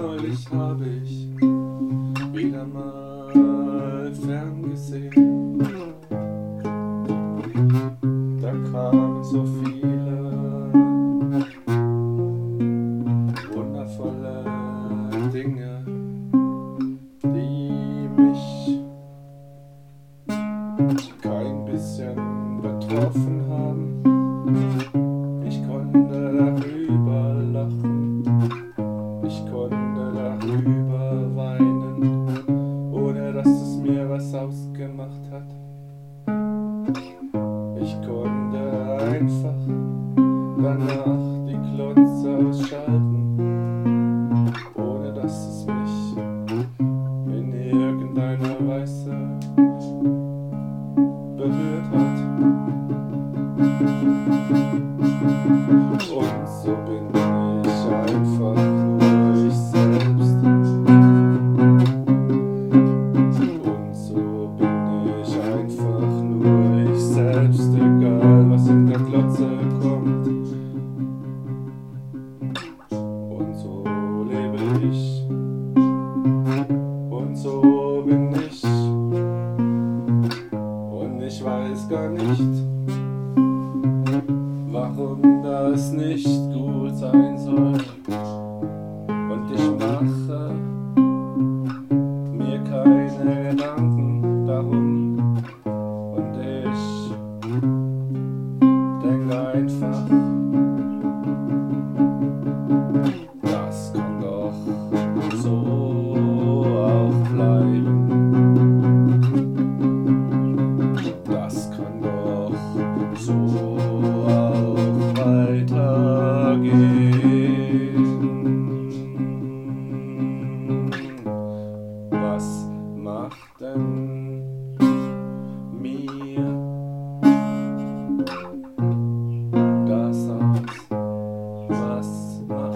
neulich mhm. habe ich wieder mal fern gesehen. Da kamen so viele wundervolle Dinge, die mich kein bisschen betroffen so schalt. ich. Und so bin ich. Und ich weiß gar nicht, warum das nicht